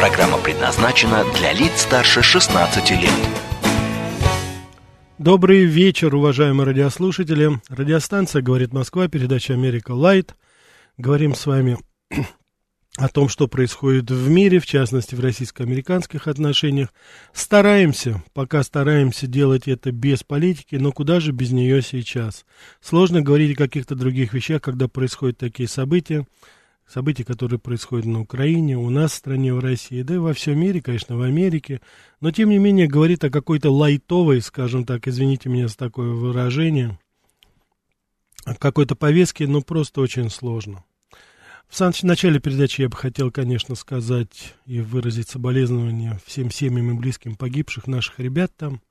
Программа предназначена для лиц старше 16 лет. Добрый вечер, уважаемые радиослушатели. Радиостанция «Говорит Москва», передача «Америка Light». Говорим с вами о том, что происходит в мире, в частности, в российско-американских отношениях. Стараемся, пока стараемся делать это без политики, но куда же без нее сейчас? Сложно говорить о каких-то других вещах, когда происходят такие события события, которые происходят на Украине, у нас в стране, в России, да и во всем мире, конечно, в Америке, но тем не менее говорит о какой-то лайтовой, скажем так, извините меня за такое выражение, какой-то повестке, ну просто очень сложно. В самом начале передачи я бы хотел, конечно, сказать и выразить соболезнования всем семьям и близким погибших наших ребят там.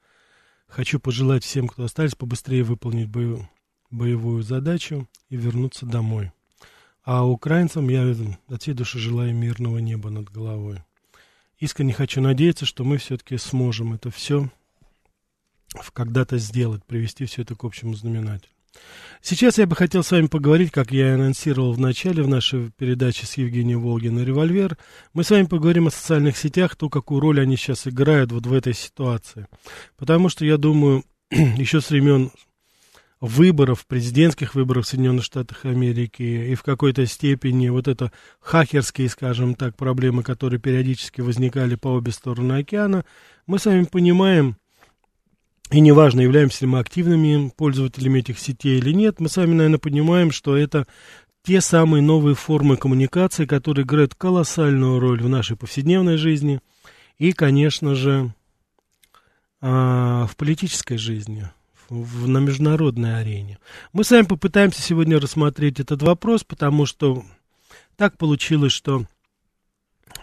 Хочу пожелать всем, кто остались, побыстрее выполнить бою, боевую задачу и вернуться домой. А украинцам я от всей души желаю мирного неба над головой. Искренне хочу надеяться, что мы все-таки сможем это все когда-то сделать, привести все это к общему знаменателю. Сейчас я бы хотел с вами поговорить, как я и анонсировал в начале в нашей передаче с Евгением Волгиным «Револьвер». Мы с вами поговорим о социальных сетях, то, какую роль они сейчас играют вот в этой ситуации. Потому что, я думаю, еще с времен выборов, президентских выборов в Соединенных Штатах Америки, и в какой-то степени вот это хакерские, скажем так, проблемы, которые периодически возникали по обе стороны океана, мы с вами понимаем, и неважно, являемся ли мы активными пользователями этих сетей или нет, мы с вами, наверное, понимаем, что это те самые новые формы коммуникации, которые играют колоссальную роль в нашей повседневной жизни и, конечно же, а, в политической жизни в, на международной арене. Мы с вами попытаемся сегодня рассмотреть этот вопрос, потому что так получилось, что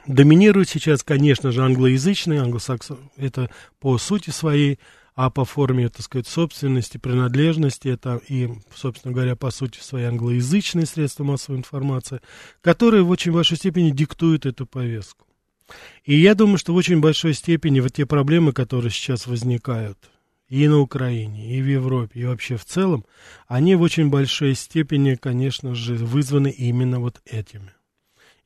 доминирует сейчас, конечно же, англоязычный, англосаксон, это по сути своей, а по форме, так сказать, собственности, принадлежности, это и, собственно говоря, по сути своей англоязычные средства массовой информации, которые в очень большой степени диктуют эту повестку. И я думаю, что в очень большой степени вот те проблемы, которые сейчас возникают – и на Украине, и в Европе, и вообще в целом, они в очень большой степени, конечно же, вызваны именно вот этими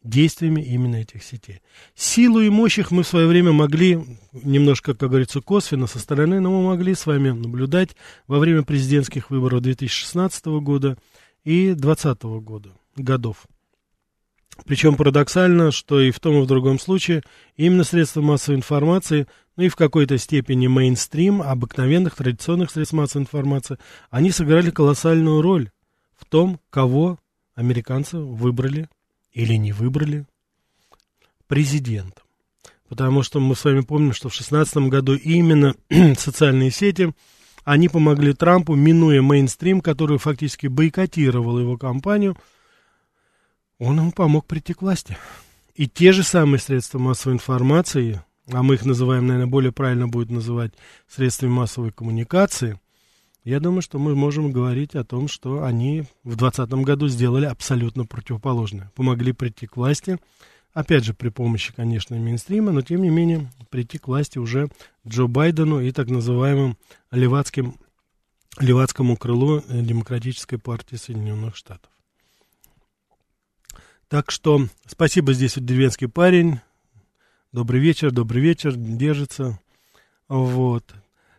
действиями именно этих сетей. Силу и мощь их мы в свое время могли, немножко, как говорится, косвенно со стороны, но мы могли с вами наблюдать во время президентских выборов 2016 года и 2020 года, годов. Причем парадоксально, что и в том и в другом случае именно средства массовой информации, ну и в какой-то степени мейнстрим обыкновенных традиционных средств массовой информации, они сыграли колоссальную роль в том, кого американцы выбрали или не выбрали президентом. Потому что мы с вами помним, что в 2016 году именно социальные сети, они помогли Трампу, минуя мейнстрим, который фактически бойкотировал его кампанию – он ему помог прийти к власти. И те же самые средства массовой информации, а мы их называем, наверное, более правильно будет называть средствами массовой коммуникации, я думаю, что мы можем говорить о том, что они в 2020 году сделали абсолютно противоположное. Помогли прийти к власти, опять же, при помощи, конечно, мейнстрима, но, тем не менее, прийти к власти уже Джо Байдену и так называемым левацким, левацкому крылу Демократической партии Соединенных Штатов. Так что спасибо здесь вот деревенский парень. Добрый вечер, добрый вечер, держится. Вот.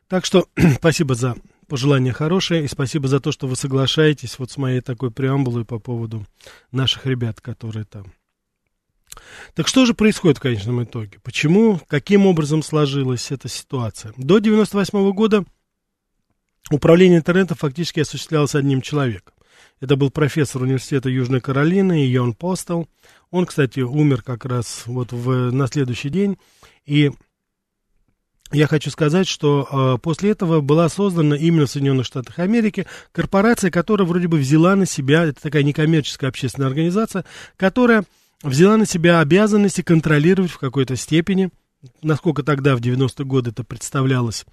Так что спасибо за пожелания хорошие и спасибо за то, что вы соглашаетесь вот с моей такой преамбулой по поводу наших ребят, которые там. Так что же происходит в конечном итоге? Почему, каким образом сложилась эта ситуация? До 98 года управление интернетом фактически осуществлялось одним человеком. Это был профессор университета Южной Каролины Йон Постел. Он, кстати, умер как раз вот в, на следующий день. И я хочу сказать, что э, после этого была создана именно в Соединенных Штатах Америки корпорация, которая вроде бы взяла на себя, это такая некоммерческая общественная организация, которая взяла на себя обязанности контролировать в какой-то степени насколько тогда, в 90-е годы, это представлялось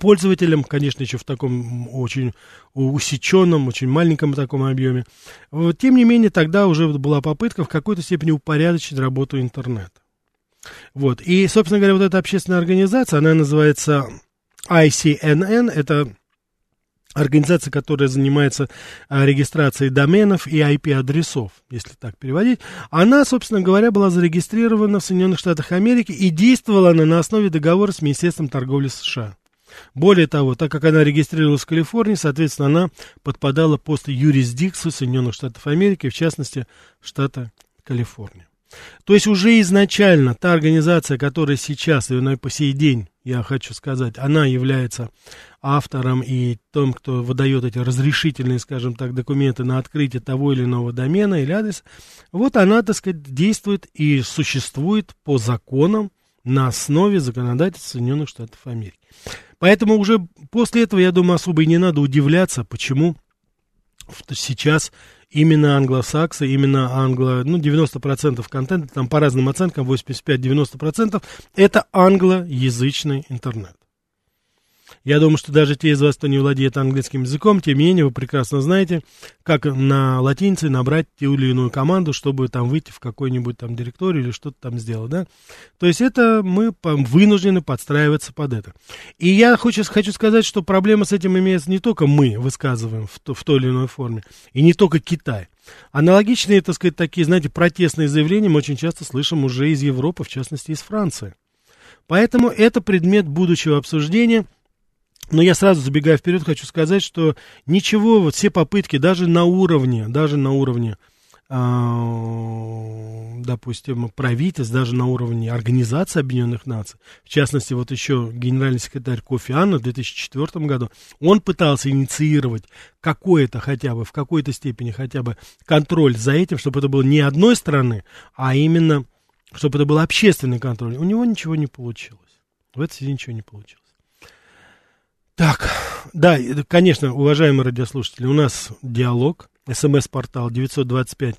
пользователям, конечно, еще в таком очень усеченном, очень маленьком таком объеме. Тем не менее, тогда уже была попытка в какой-то степени упорядочить работу интернета. Вот. И, собственно говоря, вот эта общественная организация, она называется ICNN, это организация, которая занимается а, регистрацией доменов и IP-адресов, если так переводить, она, собственно говоря, была зарегистрирована в Соединенных Штатах Америки и действовала она на основе договора с Министерством торговли США. Более того, так как она регистрировалась в Калифорнии, соответственно, она подпадала под юрисдикцию Соединенных Штатов Америки, в частности, штата Калифорния. То есть уже изначально та организация, которая сейчас, и по сей день, я хочу сказать, она является автором и тем, кто выдает эти разрешительные, скажем так, документы на открытие того или иного домена или адреса, вот она, так сказать, действует и существует по законам на основе законодательства Соединенных Штатов Америки. Поэтому уже после этого, я думаю, особо и не надо удивляться, почему сейчас именно англосаксы, именно англо, ну, 90% контента, там по разным оценкам, 85-90%, это англоязычный интернет. Я думаю, что даже те из вас, кто не владеет английским языком, тем не менее, вы прекрасно знаете, как на латинице набрать ту или иную команду, чтобы там выйти в какой-нибудь там директорию или что-то там сделать, да. То есть это мы вынуждены подстраиваться под это. И я хочу, хочу сказать, что проблема с этим имеется не только мы высказываем в, то, в той или иной форме, и не только Китай. Аналогичные, так сказать, такие, знаете, протестные заявления мы очень часто слышим уже из Европы, в частности, из Франции. Поэтому это предмет будущего обсуждения – но я сразу забегая вперед хочу сказать, что ничего, вот все попытки даже на уровне, даже на уровне, э, допустим, правительств, даже на уровне Организации Объединенных Наций, в частности, вот еще генеральный секретарь Кофи Анна в 2004 году, он пытался инициировать какое-то хотя бы, в какой-то степени хотя бы контроль за этим, чтобы это было не одной страны, а именно, чтобы это был общественный контроль. У него ничего не получилось. В этой связи ничего не получилось. Так, да, конечно, уважаемые радиослушатели, у нас диалог, смс-портал 925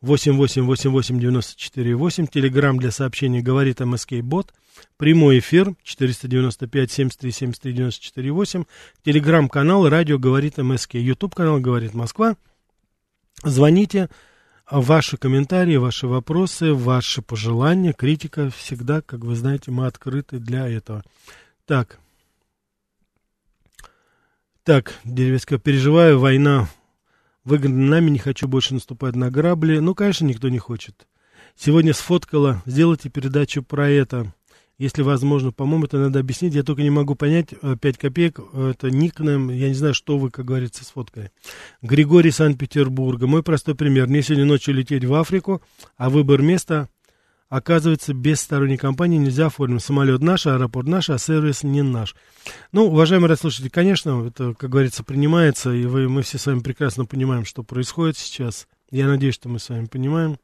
8888 телеграмм для сообщений говорит МСК Бот, прямой эфир 495 73 73 94 8, телеграм-канал радио говорит МСК, ютуб канал говорит Москва. Звоните, ваши комментарии, ваши вопросы, ваши пожелания, критика всегда, как вы знаете, мы открыты для этого. Так, так, Деревецкая, переживаю, война выгодна нами, не хочу больше наступать на грабли. Ну, конечно, никто не хочет. Сегодня сфоткала, сделайте передачу про это, если возможно. По-моему, это надо объяснить. Я только не могу понять, 5 э, копеек, э, это никнем, я не знаю, что вы, как говорится, сфоткали. Григорий Санкт-Петербурга. Мой простой пример. Мне сегодня ночью лететь в Африку, а выбор места Оказывается, без сторонней компании нельзя оформить. Самолет наш, аэропорт наш, а сервис не наш. Ну, уважаемые радиослушатели, конечно, это, как говорится, принимается, и вы, мы все с вами прекрасно понимаем, что происходит сейчас. Я надеюсь, что мы с вами понимаем.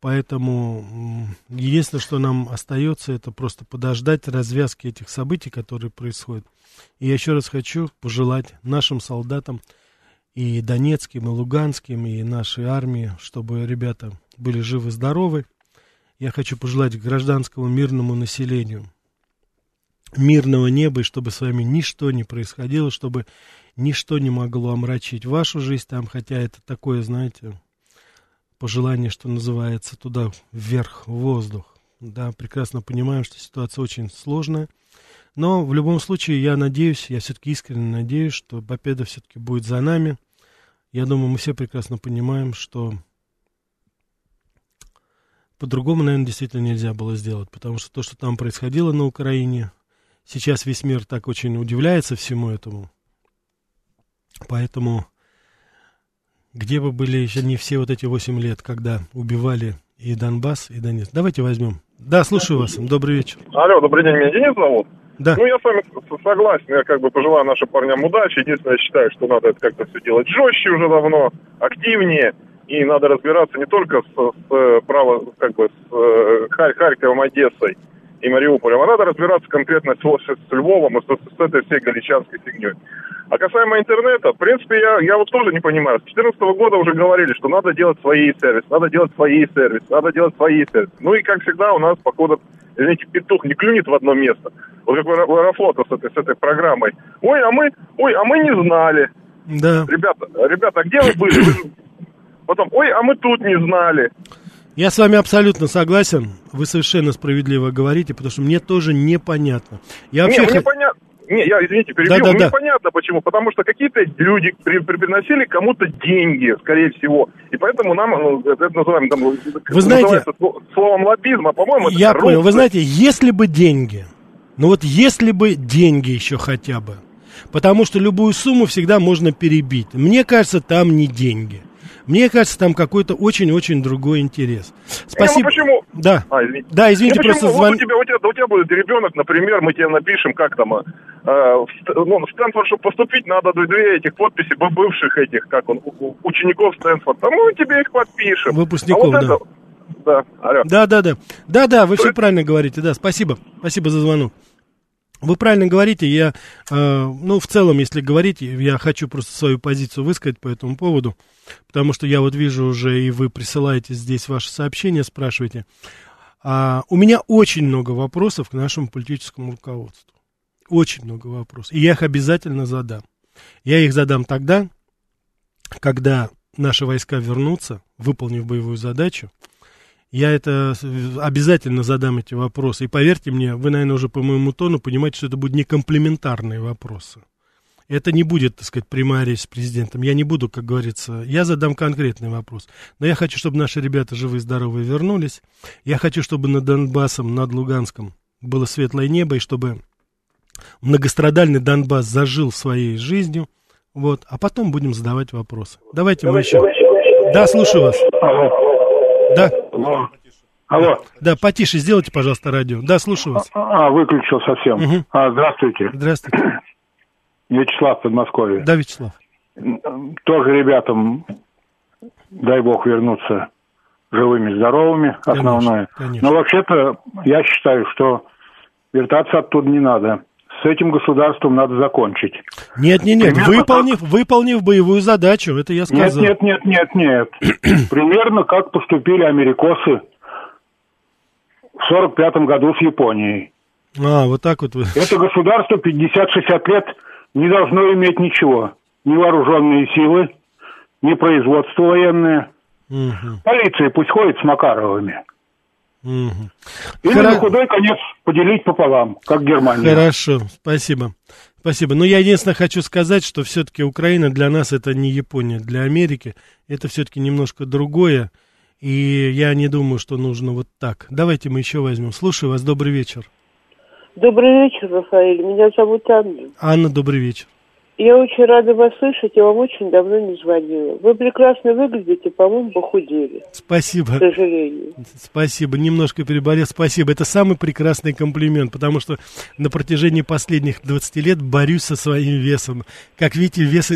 Поэтому единственное, что нам остается, это просто подождать развязки этих событий, которые происходят. И я еще раз хочу пожелать нашим солдатам и донецким, и луганским, и нашей армии, чтобы ребята были живы-здоровы, я хочу пожелать гражданскому мирному населению мирного неба, и чтобы с вами ничто не происходило, чтобы ничто не могло омрачить вашу жизнь там, хотя это такое, знаете, пожелание, что называется, туда вверх, в воздух. Да, прекрасно понимаем, что ситуация очень сложная. Но в любом случае я надеюсь, я все-таки искренне надеюсь, что победа все-таки будет за нами. Я думаю, мы все прекрасно понимаем, что по-другому, наверное, действительно нельзя было сделать, потому что то, что там происходило на Украине, сейчас весь мир так очень удивляется всему этому. Поэтому, где бы были еще не все вот эти 8 лет, когда убивали и Донбасс, и Донецк. Давайте возьмем. Да, слушаю вас. Добрый вечер. Алло, добрый день, меня Денис зовут. Да. Ну, я с вами согласен, я как бы пожелаю нашим парням удачи. Единственное, я считаю, что надо это как-то все делать жестче уже давно, активнее и надо разбираться не только с, с право, как бы, с э, Харьковом, Одессой и Мариуполем, а надо разбираться конкретно с, с Львовом и с, с этой всей галичанской фигней. А касаемо интернета, в принципе, я, я вот тоже не понимаю. С 2014 года уже говорили, что надо делать свои сервисы, надо делать свои сервисы, надо делать свои сервисы. Ну и, как всегда, у нас, походу, извините, петух не клюнет в одно место. Вот как в Аэрофлота с этой, с этой программой. Ой, а мы, ой, а мы не знали. Да. Ребята, ребята, а где вы были? Вы Потом, ой, а мы тут не знали. Я с вами абсолютно согласен. Вы совершенно справедливо говорите, потому что мне тоже непонятно. Я вообще не, мне понятно. Не, я, извините, перебью. Да-да-да. Мне понятно почему. Потому что какие-то люди при- при- приносили кому-то деньги, скорее всего. И поэтому нам, ну, это, называем, там, Вы знаете- словом лоббизм, а по-моему, это Я понял. Вы коррупция. знаете, если бы деньги, ну вот если бы деньги еще хотя бы, потому что любую сумму всегда можно перебить. Мне кажется, там не деньги. Мне кажется, там какой-то очень-очень другой интерес. Спасибо. Не, ну почему? Да. А, извините. Да, извините, Ну, просто Вот звон... у тебя, у, тебя, у тебя будет ребенок, например, мы тебе напишем, как там, э, в, ну, в Стэнфорд, чтобы поступить, надо две- этих подписи бывших этих, как он, учеников Стэнфорда. Мы тебе их подпишем. Выпускников, а вот да. это, да, алло. Да, да, да. Да, да, вы То все правильно говорите. Да, спасибо. Спасибо за звонок. Вы правильно говорите, я, э, ну, в целом, если говорить, я хочу просто свою позицию высказать по этому поводу, потому что я вот вижу уже, и вы присылаете здесь ваши сообщения, спрашиваете. А, у меня очень много вопросов к нашему политическому руководству. Очень много вопросов. И я их обязательно задам. Я их задам тогда, когда наши войска вернутся, выполнив боевую задачу, я это обязательно задам эти вопросы. И поверьте мне, вы, наверное, уже по моему тону понимаете, что это будут не комплементарные вопросы. Это не будет, так сказать, прямая речь с президентом. Я не буду, как говорится, я задам конкретный вопрос. Но я хочу, чтобы наши ребята живые и здоровые вернулись. Я хочу, чтобы над Донбассом, над Луганском было светлое небо, и чтобы многострадальный Донбасс зажил своей жизнью. Вот, а потом будем задавать вопросы. Давайте мы еще... Да, слушаю вас. Алло. Да, Алло. Алло. да, потише сделайте, пожалуйста, радио. Да, слушаю вас. А, выключил совсем. Мгм. А, здравствуйте. Здравствуйте. Вячеслав Подмосковье. Да, Вячеслав. Тоже ребятам, дай бог, вернуться живыми, здоровыми, основное. конечно. Но вообще-то я считаю, что вертаться оттуда не надо. С этим государством надо закончить. Нет, нет, нет, Примерно выполнив, выполнив боевую задачу, это я Нет, сказал. нет, нет, нет, нет. Примерно как поступили америкосы в 45 году с Японией. А, вот так вот. Это государство 50-60 лет не должно иметь ничего. Ни вооруженные силы, ни производство военное. Мгм, Полиция пусть ходит с Макаровыми. Мгм. Или Хоро- на худой конец поделить пополам, как Германия. Хорошо, спасибо. Спасибо. Но я единственное хочу сказать, что все-таки Украина для нас это не Япония, для Америки это все-таки немножко другое. И я не думаю, что нужно вот так. Давайте мы еще возьмем. Слушаю вас. Добрый вечер. Добрый вечер, Рафаэль. Меня зовут Анна. Анна, добрый вечер. Я очень рада вас слышать. Я вам очень давно не звонила. Вы прекрасно выглядите, по-моему, похудели, Спасибо. к сожалению. Спасибо, немножко переболел, спасибо. Это самый прекрасный комплимент, потому что на протяжении последних 20 лет борюсь со своим весом. Как видите, вес,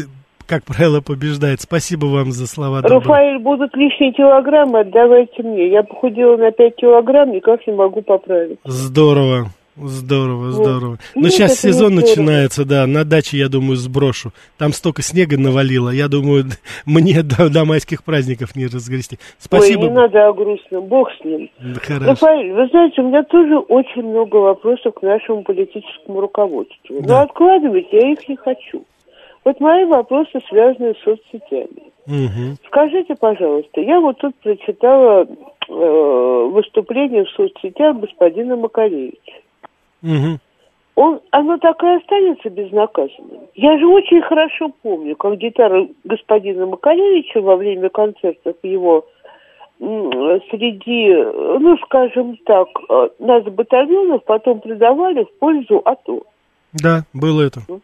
как правило, побеждает. Спасибо вам за слова добрые. Рафаэль, будут лишние килограммы, отдавайте мне. Я похудела на 5 килограмм, никак не могу поправить. Здорово. Здорово, здорово. Но Нет, сейчас это не сезон начинается, да. На даче, я думаю, сброшу. Там столько снега навалило. Я думаю, мне до, до майских праздников не разгрести. Спасибо. Ой, не надо о грустном, бог с ним. Да, Хорошо. Рафаэль, вы знаете, у меня тоже очень много вопросов к нашему политическому руководству. Да. Но откладывать я их не хочу. Вот мои вопросы связаны с соцсетями. Мгм. Скажите, пожалуйста, я вот тут прочитала э, выступление в соцсетях господина Макаревича. Он, оно так и останется безнаказанным. Я же очень хорошо помню, как гитара господина Макаревича во время концертов его среди, ну, скажем так, э, нас батальонов потом продавали в пользу АТО. Да, было это. Ну,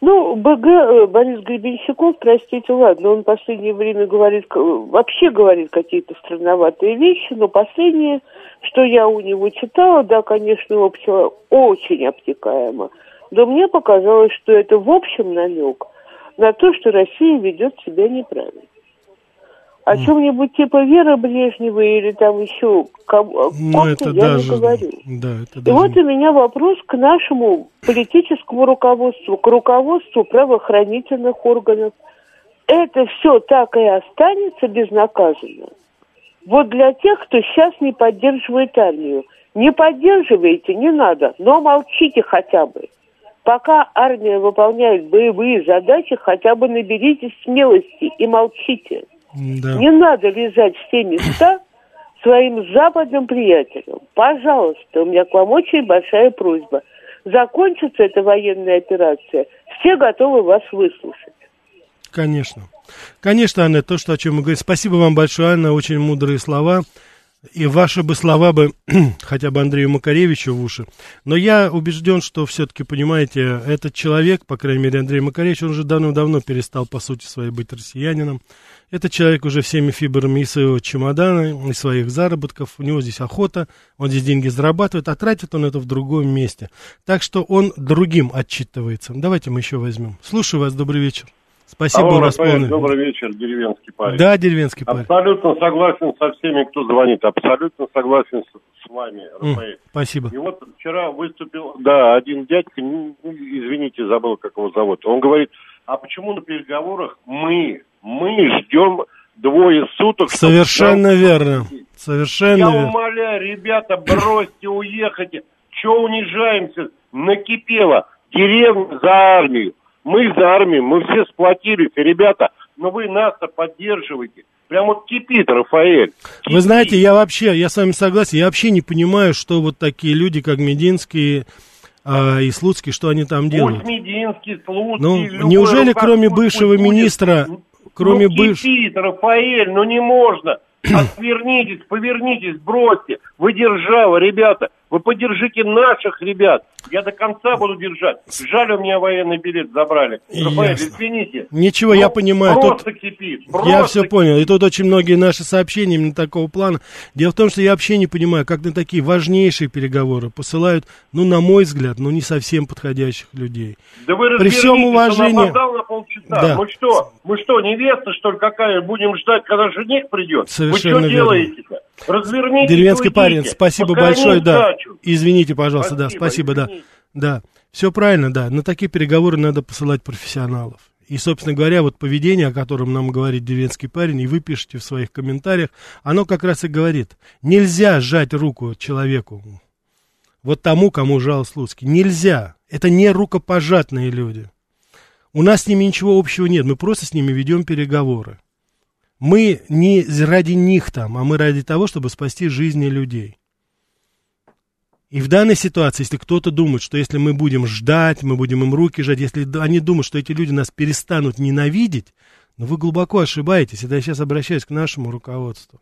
БГ э, Борис Гребенщиков, простите, ладно, он в последнее время говорит, вообще говорит какие-то странноватые вещи, но последнее, что я у него читала, да, конечно, общего, очень обтекаемо, но мне показалось, что это в общем намек на то, что Россия ведет себя неправильно. О чем-нибудь типа Веры Брежневой или там еще кого Ну, это я даже... не говорю. Да, это И даже... вот у меня вопрос к нашему политическому руководству, к руководству правоохранительных органов. Это все так и останется безнаказанно. Вот для тех, кто сейчас не поддерживает армию. Не поддерживаете, не надо, но молчите хотя бы. Пока армия выполняет боевые задачи, хотя бы наберитесь смелости и молчите. Да. Не надо лизать все места своим западным приятелям. Пожалуйста, у меня к вам очень большая просьба. Закончится эта военная операция, все готовы вас выслушать. Конечно. Конечно, Анна, то, что, о чем мы говорим. Спасибо вам большое, Анна, очень мудрые слова. И ваши бы слова бы хотя бы Андрею Макаревичу в уши. Но я убежден, что все-таки, понимаете, этот человек, по крайней мере, Андрей Макаревич, он уже давно-давно перестал, по сути своей, быть россиянином. Этот человек уже всеми фибрами и своего чемодана, и своих заработков. У него здесь охота, он здесь деньги зарабатывает, а тратит он это в другом месте. Так что он другим отчитывается. Давайте мы еще возьмем. Слушаю вас, добрый вечер. Спасибо, Алло, Рафаэль, добрый вечер, деревенский парень. Да, деревенский парень. Абсолютно согласен со всеми, кто звонит. Абсолютно согласен с, с вами, Рафаэль. Спасибо. И вот вчера выступил, да, один дядька, ну, извините, забыл, как его зовут. Он говорит, а почему на переговорах мы, мы ждем двое суток? чтобы Совершенно нам- верно. Совершенно Я верно. умоляю, ребята, бросьте, уехайте. Че унижаемся? Накипело. Деревня за армию. Мы за армию, мы все сплотились, ребята. Но вы нас-то поддерживаете. Прям вот кипит, Рафаэль. Вы Кипит. знаете, я вообще, я с вами согласен, я вообще не понимаю, что вот такие люди, как Мединский а, и Слуцкий, что они там делают. Пусть Мединский, Слуцкий, Ну, любой неужели кроме бывшего будет. министра, кроме ну, быв- кипит, Рафаэль, ну не можно. Отвернитесь, повернитесь, бросьте. Вы держава, ребята. Вы поддержите наших ребят. Я до конца буду держать. Жаль, у меня военный билет забрали. Рафаэль, извините. Ничего, Ну, я понимаю. Тут Просто кипит. я просто все понял. И тут очень многие наши сообщения именно такого плана. Дело в том, что я вообще не понимаю, как на такие важнейшие переговоры посылают, ну, на мой взгляд, ну, не совсем подходящих людей. Да вы При всем уважении- на полчаса. Да. Мы что, мы что, невеста, что ли, какая? Будем ждать, когда жених придет? Совершенно вы что делаете-то? Развернитесь Деревенский парень, спасибо Покормим большое, да. дачу. Извините, пожалуйста, да, Спасибо, спасибо, да. извините. Да, все правильно, да. На такие переговоры надо посылать профессионалов. И, собственно говоря, вот поведение, о котором нам говорит деревенский парень, и вы пишете в своих комментариях, оно как раз и говорит, нельзя сжать руку человеку, вот тому, кому жал Слуцкий. Нельзя. Это не рукопожатные люди. У нас с ними ничего общего нет, мы просто с ними ведем переговоры. Мы не ради них там, а мы ради того, чтобы спасти жизни людей. И в данной ситуации, если кто-то думает, что если мы будем ждать, мы будем им руки жать, если они думают, что эти люди нас перестанут ненавидеть, ну вы глубоко ошибаетесь. Это я сейчас обращаюсь к нашему руководству.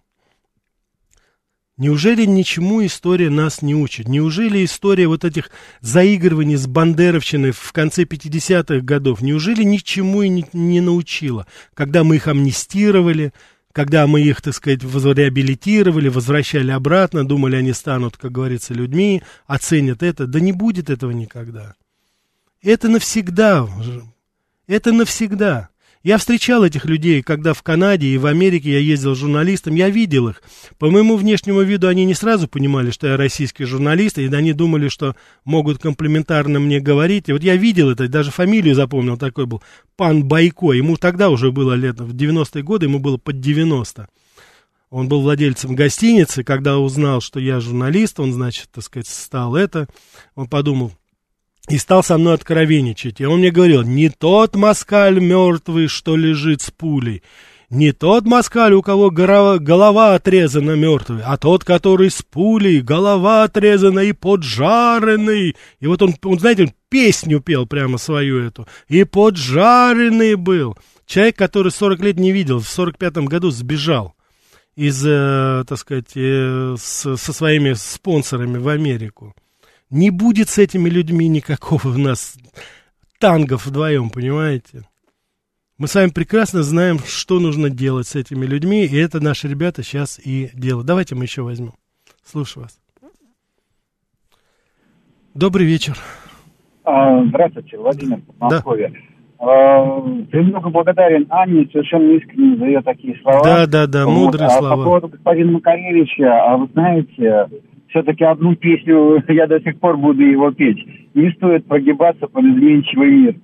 Неужели ничему история нас не учит? Неужели история вот этих заигрываний с бандеровщиной в конце 50-х годов, неужели ничему и не, не научила? Когда мы их амнистировали, когда мы их, так сказать, реабилитировали, возвращали обратно, думали, они станут, как говорится, людьми, оценят это. Да не будет этого никогда. Это навсегда. Это навсегда. Я встречал этих людей, когда в Канаде и в Америке я ездил журналистом, я видел их. По моему внешнему виду они не сразу понимали, что я российский журналист, и они думали, что могут комплиментарно мне говорить. И вот я видел это, даже фамилию запомнил, такой был, пан Байко. Ему тогда уже было лет, в 90-е годы ему было под 90. Он был владельцем гостиницы, когда узнал, что я журналист, он, значит, так сказать, стал это, он подумал, и стал со мной откровенничать. И он мне говорил, не тот москаль мертвый, что лежит с пулей, не тот москаль, у кого голова, отрезана мертвый, а тот, который с пулей, голова отрезана и поджаренный. И вот он, он, знаете, он песню пел прямо свою эту. И поджаренный был. Человек, который 40 лет не видел, в 45 году сбежал из, э, так сказать, э, со своими спонсорами в Америку. Не будет с этими людьми никакого у нас тангов вдвоем, понимаете? Мы с вами прекрасно знаем, что нужно делать с этими людьми, и это наши ребята сейчас и делают. Давайте мы еще возьмем. Слушаю вас. Добрый вечер. А, Здравствуйте, Владимир, Да. Москве. Премного благодарен Анне, совершенно искренне за ее такие слова. Да, да, да, мудрые вот. слова. А по поводу господина Макаревича, а вы знаете, все-таки одну песню я до сих пор буду его петь. Не стоит прогибаться под изменчивый мир.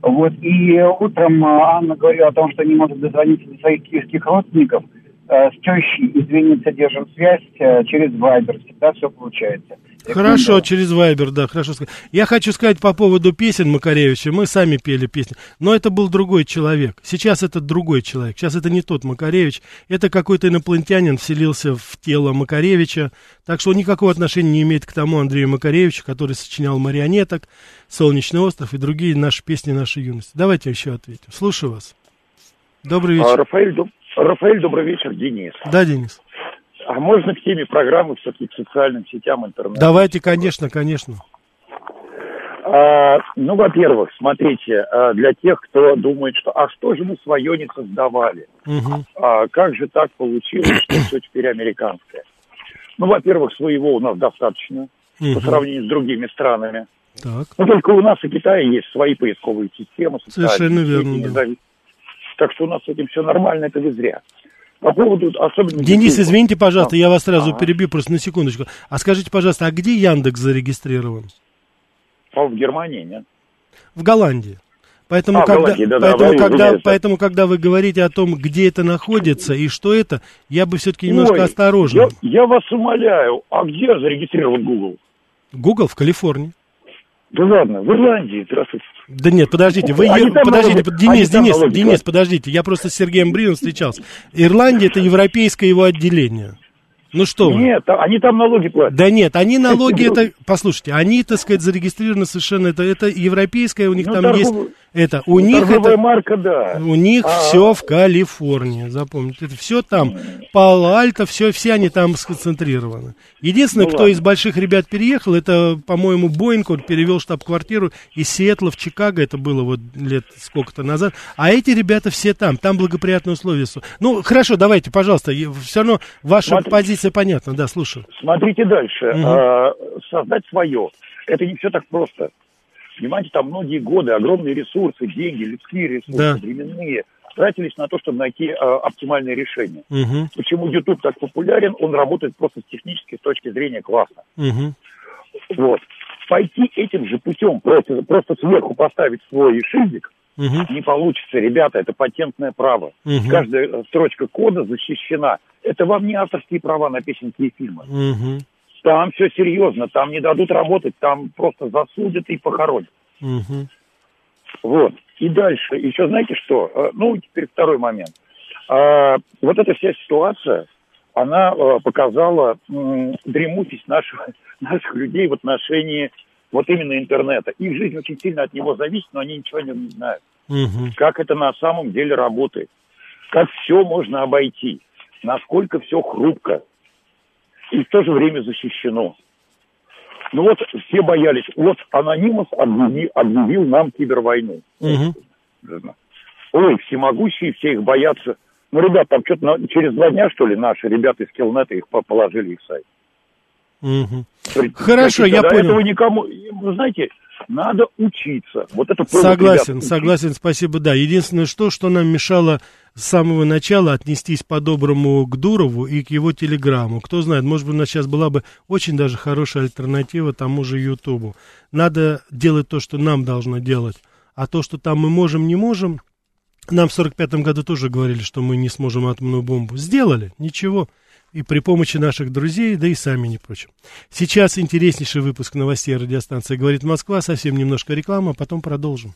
Вот, и утром Анна говорила о том, что не может дозвониться до своих киевских родственников – Э, с тещей, извините, держим связь э, через Вайбер. Всегда все получается. Хорошо, через Вайбер, да, хорошо. Я хочу сказать по поводу песен Макаревича. Мы сами пели песни, но это был другой человек. Сейчас это другой человек. Сейчас это не тот Макаревич. Это какой-то инопланетянин вселился в тело Макаревича. Так что он никакого отношения не имеет к тому Андрею Макаревичу, который сочинял «Марионеток», «Солнечный остров» и другие наши песни нашей юности. Давайте еще ответим. Слушаю вас. Добрый вечер. А, Рафаэль, доб... Рафаэль, добрый вечер, Денис. Да, Денис. А можно к теме программы все-таки к социальным сетям интернета? Давайте, конечно, конечно. А, ну, во-первых, смотрите, а, для тех, кто думает, что а что же мы свое не создавали? Угу. А, как же так получилось, что все теперь американское? Ну, во-первых, своего у нас достаточно угу. по сравнению с другими странами. Так. Но только у нас и Китая есть свои поисковые системы. Совершенно верно. Да. Так что у нас с этим все нормально, это вы зря. По поводу особенно... Денис, детей, извините, пожалуйста, я вас сразу а, перебью просто на секундочку. А скажите, пожалуйста, а где Яндекс зарегистрирован? А в Германии, нет? В Голландии. Поэтому, а, когда, Голландии, да, поэтому, да, когда, поэтому, когда вы говорите о том, где это находится и что это, я бы все-таки немножко Ой, осторожен. Я, я вас умоляю, а где зарегистрирован Google? Google в Калифорнии. Да ладно, в Ирландии, здравствуйте. Да нет, подождите, вы, Они подождите, налоги, Денис, Денис, Денис, подождите, я просто с Сергеем Брином встречался. Ирландия это европейское его отделение. Ну что вы? Нет, они там налоги платят. Да нет, они налоги это, послушайте, они, так сказать, зарегистрированы совершенно, это, это европейское, у них ну, там торгов... есть, это, у них это, марка, да. у них а... все в Калифорнии, запомните, это все там, Пало-Альто, все, все они там сконцентрированы. Единственное, ну, кто ладно. из больших ребят переехал, это, по-моему, Боинг, он перевел штаб-квартиру из Сиэтла в Чикаго, это было вот лет сколько-то назад, а эти ребята все там, там благоприятные условия. Ну, хорошо, давайте, пожалуйста, все равно ваша Смотри. позиция Позиция понятна, да, слушаю. Смотрите дальше. Угу. А, создать свое. Это не все так просто. Понимаете, там многие годы, огромные ресурсы, деньги, людские ресурсы, да. временные, тратились на то, чтобы найти а, оптимальное решение. Угу. Почему YouTube так популярен? Он работает просто с технической точки зрения классно. Угу. Вот. Пойти этим же путем, просто, просто сверху поставить свой шильдик, Угу. Не получится, ребята, это патентное право. Угу. Каждая строчка кода защищена. Это вам не авторские права на песенки и фильмы. Угу. Там все серьезно, там не дадут работать, там просто засудят и похоронят. Угу. Вот. И дальше, еще знаете что? Э, ну, теперь второй момент. А, вот эта вся ситуация, она а, показала дремучесть наших, наших людей в отношении вот именно интернета. Их жизнь очень сильно от него зависит, но они ничего не знают. Угу. Как это на самом деле работает. Как все можно обойти. Насколько все хрупко. И в то же время защищено. Ну вот все боялись. Вот анонимус объявил, объявил нам кибервойну. Угу. Ой, всемогущие, все их боятся. Ну, ребят, там что-то через два дня, что ли, наши ребята из Килнета их положили их сайт. Угу. Хорошо, я до понял. Этого никому, вы знаете, надо учиться. Вот это согласен, ребят, согласен, спасибо, да. Единственное, что, что нам мешало с самого начала отнестись по-доброму к Дурову и к его телеграмму. Кто знает, может быть, у нас сейчас была бы очень даже хорошая альтернатива тому же Ютубу. Надо делать то, что нам должно делать. А то, что там мы можем, не можем, нам в сорок пятом году тоже говорили, что мы не сможем атомную бомбу. Сделали, ничего и при помощи наших друзей, да и сами, не прочим. Сейчас интереснейший выпуск новостей радиостанции «Говорит Москва», совсем немножко реклама, а потом продолжим.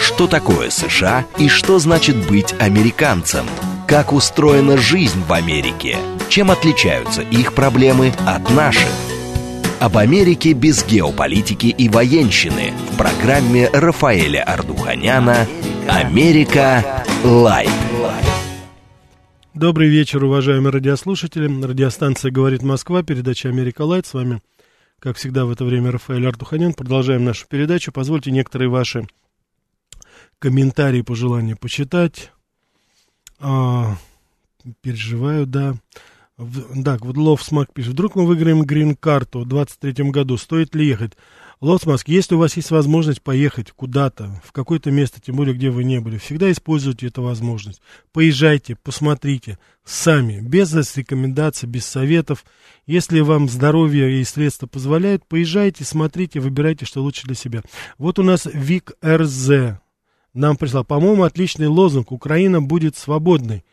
Что такое США и что значит быть американцем? Как устроена жизнь в Америке? Чем отличаются их проблемы от наших? Об Америке без геополитики и военщины в программе Рафаэля Ардуханяна «Америка. Light». Добрый вечер, уважаемые радиослушатели. Радиостанция «Говорит Москва», передача «Америка Light». С вами, как всегда, в это время Рафаэль Артуханян. Продолжаем нашу передачу. Позвольте некоторые ваши комментарии, пожелания почитать. А, переживаю, да. Так, вот Лов Смак пишет. Вдруг мы выиграем грин-карту в 23 году. Стоит ли ехать? Лоцмаск, если у вас есть возможность поехать куда-то, в какое-то место, тем более, где вы не были, всегда используйте эту возможность. Поезжайте, посмотрите сами, без рекомендаций, без советов. Если вам здоровье и средства позволяют, поезжайте, смотрите, выбирайте, что лучше для себя. Вот у нас Вик РЗ нам прислал, по-моему, отличный лозунг «Украина будет свободной».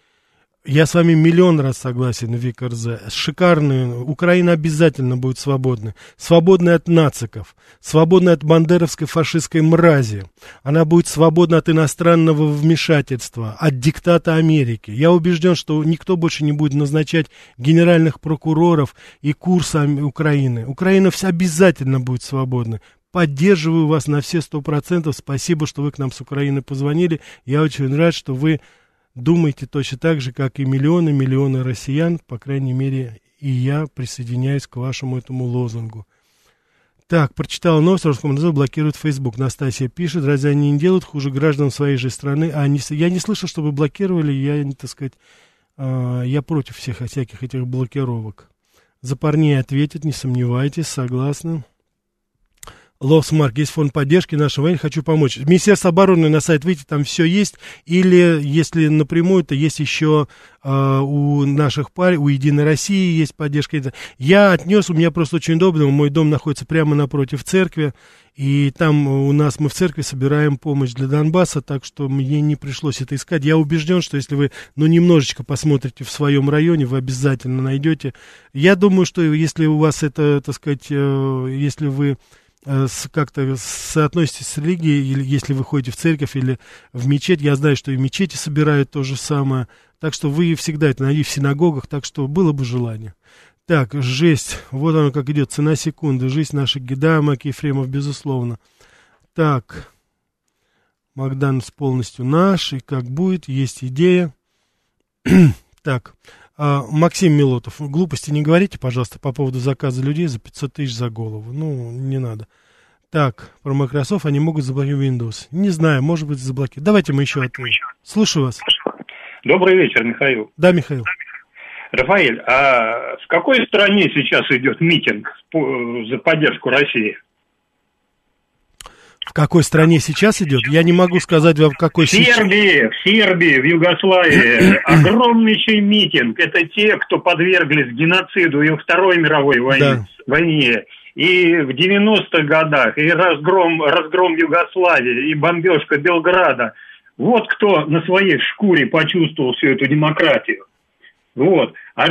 Я с вами миллион раз согласен, Виктор З. Шикарная. Украина обязательно будет свободной. Свободной от нациков. Свободной от бандеровской фашистской мрази. Она будет свободна от иностранного вмешательства, от диктата Америки. Я убежден, что никто больше не будет назначать генеральных прокуроров и курса Украины. Украина вся обязательно будет свободной. Поддерживаю вас на все сто процентов. Спасибо, что вы к нам с Украины позвонили. Я очень рад, что вы думаете точно так же, как и миллионы, миллионы россиян, по крайней мере, и я присоединяюсь к вашему этому лозунгу. Так, прочитала новость, Роскомнадзор блокирует Facebook. Настасья пишет, разве они не делают хуже граждан своей же страны? А они, я не слышал, чтобы блокировали, я, так сказать, э, я против всех всяких этих блокировок. За парней ответят, не сомневайтесь, согласна. Лосмарк, есть фонд поддержки нашего военных, хочу помочь. Министерство обороны на сайт выйти, там все есть. Или, если напрямую, то есть еще э, у наших пар, у Единой России есть поддержка. Я отнес, у меня просто очень удобно, мой дом находится прямо напротив церкви, и там у нас мы в церкви собираем помощь для Донбасса, так что мне не пришлось это искать. Я убежден, что если вы, ну, немножечко посмотрите в своем районе, вы обязательно найдете. Я думаю, что если у вас это, так сказать, э, если вы как-то соотноситесь с религией, или если вы ходите в церковь или в мечеть, я знаю, что и мечети собирают то же самое, так что вы всегда это найдете в синагогах, так что было бы желание. Так, жесть, вот оно как идет, цена секунды, жизнь наших Гедамак, Ефремов, безусловно. Так, Макданс полностью наш, и как будет, есть идея. так, а, Максим Милотов, глупости не говорите, пожалуйста, по поводу заказа людей за 500 тысяч за голову. Ну, не надо. Так, про Microsoft они могут заблокировать Windows. Не знаю, может быть, заблокировать. Давайте мы еще ответим. Слушаю вас. Добрый вечер, Михаил. Да, Михаил. Рафаэль, а в какой стране сейчас идет митинг за поддержку России? В какой стране сейчас идет? Я не могу сказать вам, в какой в Сербии, в Сербии, в Югославии огромнейший митинг. Это те, кто подверглись геноциду и во Второй мировой войне. Да. войне и в 90-х годах, и разгром, разгром Югославии, и бомбежка Белграда. Вот кто на своей шкуре почувствовал всю эту демократию. Вот. А э,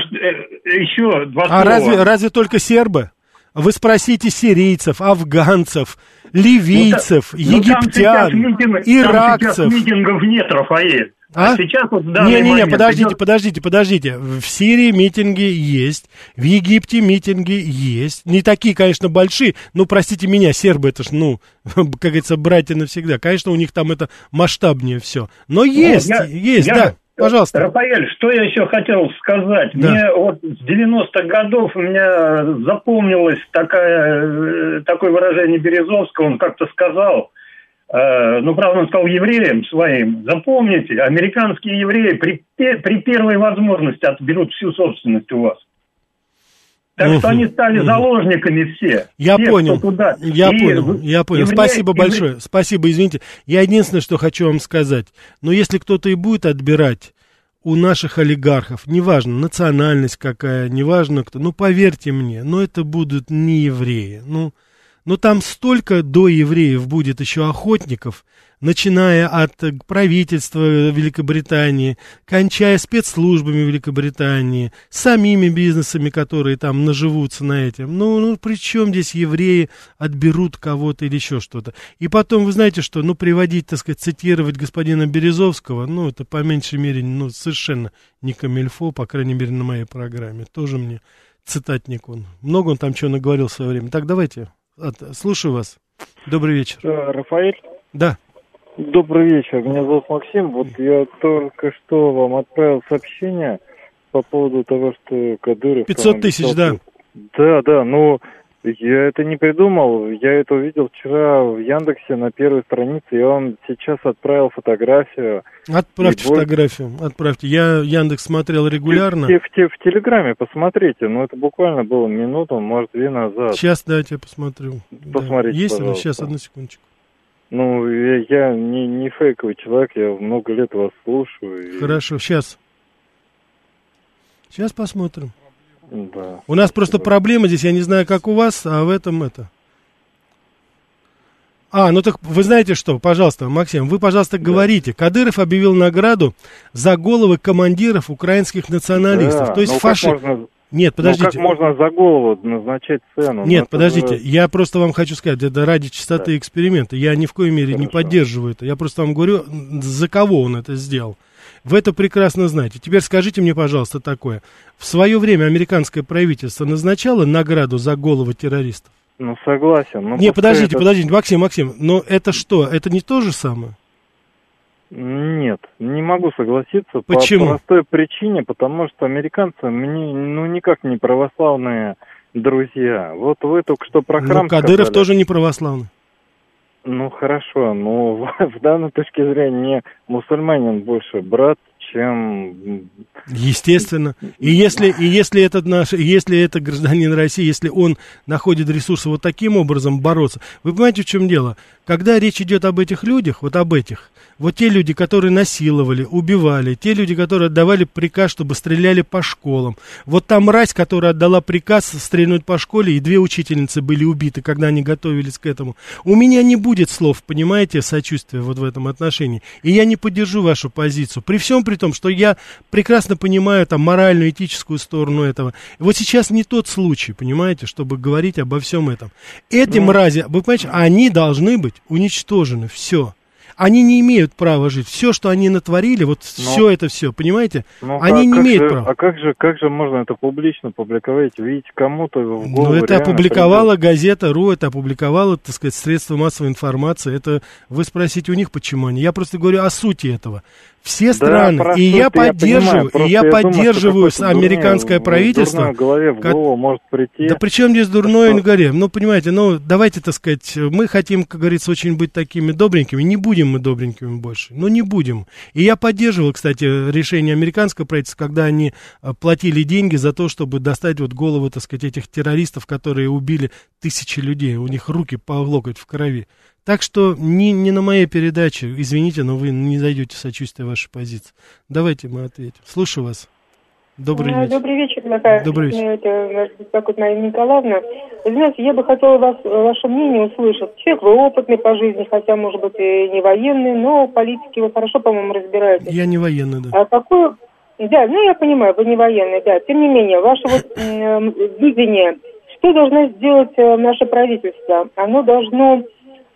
еще два а слова. Разве, разве только сербы? Вы спросите сирийцев, афганцев, ливийцев, ну, египтян, ну, митинг, иракцев. Там митингов нет, Рафаэль. А? а сейчас вот Не-не-не, подождите, идет... подождите, подождите. В Сирии митинги есть, в Египте митинги есть. Не такие, конечно, большие, но, простите меня, сербы, это ж, ну, как говорится, братья навсегда. Конечно, у них там это масштабнее все. Но есть, ну, я, есть, я, да. Пожалуйста. Рафаэль, что я еще хотел сказать? Да. Мне вот с 90-х годов у меня запомнилось такое, э, такое выражение Березовского, он как-то сказал, э, ну, правда, он сказал евреям своим, запомните, американские евреи при, при первой возможности отберут всю собственность у вас. Так угу, что они стали заложниками все. Я все, понял. Туда. Я и, понял. Я понял. Евреи, Спасибо евреи... большое. Спасибо, извините. Я единственное, что хочу вам сказать. Но если кто-то и будет отбирать у наших олигархов, неважно, национальность какая, неважно кто, ну, поверьте мне, но это будут не евреи. Ну, но там столько до евреев будет еще охотников, начиная от правительства Великобритании, кончая спецслужбами Великобритании, самими бизнесами, которые там наживутся на этом. Ну, ну при чем здесь евреи отберут кого-то или еще что-то? И потом, вы знаете, что, ну, приводить, так сказать, цитировать господина Березовского, ну, это по меньшей мере, ну, совершенно не камильфо, по крайней мере, на моей программе. Тоже мне цитатник он. Много он там чего наговорил в свое время. Так, давайте, слушаю вас. Добрый вечер. Э, Рафаэль? Да. Добрый вечер, меня зовут Максим. Вот я только что вам отправил сообщение по поводу того, что Кадыров... 500 тысяч, да. Да, да, но Я это не придумал, я это увидел вчера в Яндексе на первой странице, я вам сейчас отправил фотографию. Отправьте фотографию, отправьте. Я Яндекс смотрел регулярно. В, в, в, в Телеграме посмотрите, ну это буквально было минуту, может, две назад. Сейчас дайте я посмотрю. Посмотрите, да. Есть пожалуйста. Сейчас, одну секундочку. Ну, я, я не, не фейковый человек, я много лет вас слушаю. И... Хорошо, сейчас. Сейчас посмотрим. Да. У нас просто проблема здесь, я не знаю, как у вас, а в этом это. А, ну так вы знаете что, пожалуйста, Максим, вы, пожалуйста, да. говорите. Кадыров объявил награду за головы командиров украинских националистов. Да, То есть ну, фаши... Можно... Нет, подождите. Ну, как можно за голову назначать цену? Нет, ну, подождите, же... я просто вам хочу сказать, это ради чистоты да. эксперимента. Я ни в коей мере Хорошо. не поддерживаю это. Я просто вам говорю, за кого он это сделал. Вы это прекрасно знаете. Теперь скажите мне, пожалуйста, такое. В свое время американское правительство назначало награду за голову террористов? Ну, согласен. Но не, подождите, это... подождите, Максим, Максим, но это что? Это не то же самое? Нет, не могу согласиться. Почему? По простой причине, потому что американцы мне, ну, никак не православные друзья. Вот вы только что про храм Ну, Кадыров сказали. тоже не православный. Ну, хорошо, но в данной точке зрения мусульманин больше брат, чем... Естественно. И если, и если этот наш, если это гражданин России, если он находит ресурсы вот таким образом бороться, вы понимаете, в чем дело? Когда речь идет об этих людях, вот об этих, вот те люди, которые насиловали, убивали, те люди, которые отдавали приказ, чтобы стреляли по школам, вот та мразь, которая отдала приказ стрельнуть по школе, и две учительницы были убиты, когда они готовились к этому. У меня не будет слов, понимаете, сочувствия вот в этом отношении. И я не поддержу вашу позицию. При всем при том, что я прекрасно понимаю там моральную, этическую сторону этого. Вот сейчас не тот случай, понимаете, чтобы говорить обо всем этом. Эти ну, мрази, вы понимаете, они должны быть уничтожены, все. Они не имеют права жить. Все, что они натворили, вот но, все это все, понимаете? Ну, они а не имеют же, права. А как же, как же можно это публично публиковать? Видите, кому-то в голову Ну, это опубликовала придет. газета РУ, это опубликовала, так сказать, средства массовой информации. Это вы спросите у них, почему они. Я просто говорю о сути этого. Все страны, да, и я поддерживаю, я и я, я поддерживаю думаю, американское дурное, правительство. В голове в голову может прийти. Да при чем здесь дурное на горе? Ну, понимаете, ну, давайте, так сказать, мы хотим, как говорится, очень быть такими добренькими. Не будем мы добренькими больше. Ну, не будем. И я поддерживал, кстати, решение американского правительства, когда они э, платили деньги за то, чтобы достать вот головы, так сказать, этих террористов, которые убили тысячи людей. У них руки по локоть в крови. Так что не, не на моей передаче, извините, но вы не дойдете сочувствия вашей позиции. Давайте мы ответим. Слушаю вас. Добрый вечер. Добрый вечер, Наталья. Добрый вечер. Это беспокоит Мария Николаевна. Знаете, я бы хотела вас, ваше мнение услышать. Человек вы опытный по жизни, хотя, может быть, и не военный, но политики вы хорошо, по-моему, разбираетесь. Я не военный, да. А какое... Да, ну я понимаю, вы не военный, да. Тем не менее, ваше вот видение, что должно сделать э, наше правительство? Оно должно